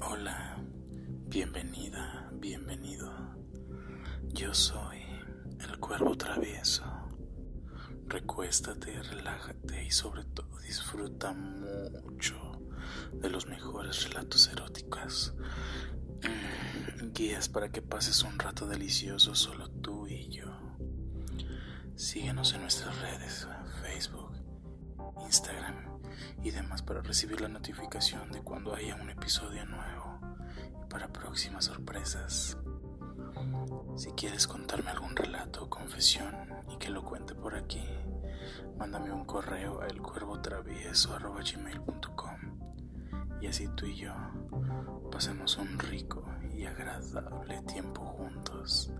Hola, bienvenida, bienvenido. Yo soy el cuervo travieso. Recuéstate, relájate y sobre todo disfruta mucho de los mejores relatos eróticos. Mm, guías para que pases un rato delicioso solo tú y yo. Síguenos en nuestras redes, Facebook, Instagram y demás para recibir la notificación de cuando haya un episodio nuevo y para próximas sorpresas. Si quieres contarme algún relato o confesión y que lo cuente por aquí, mándame un correo a elcuervotravieso.com y así tú y yo pasemos un rico y agradable tiempo juntos.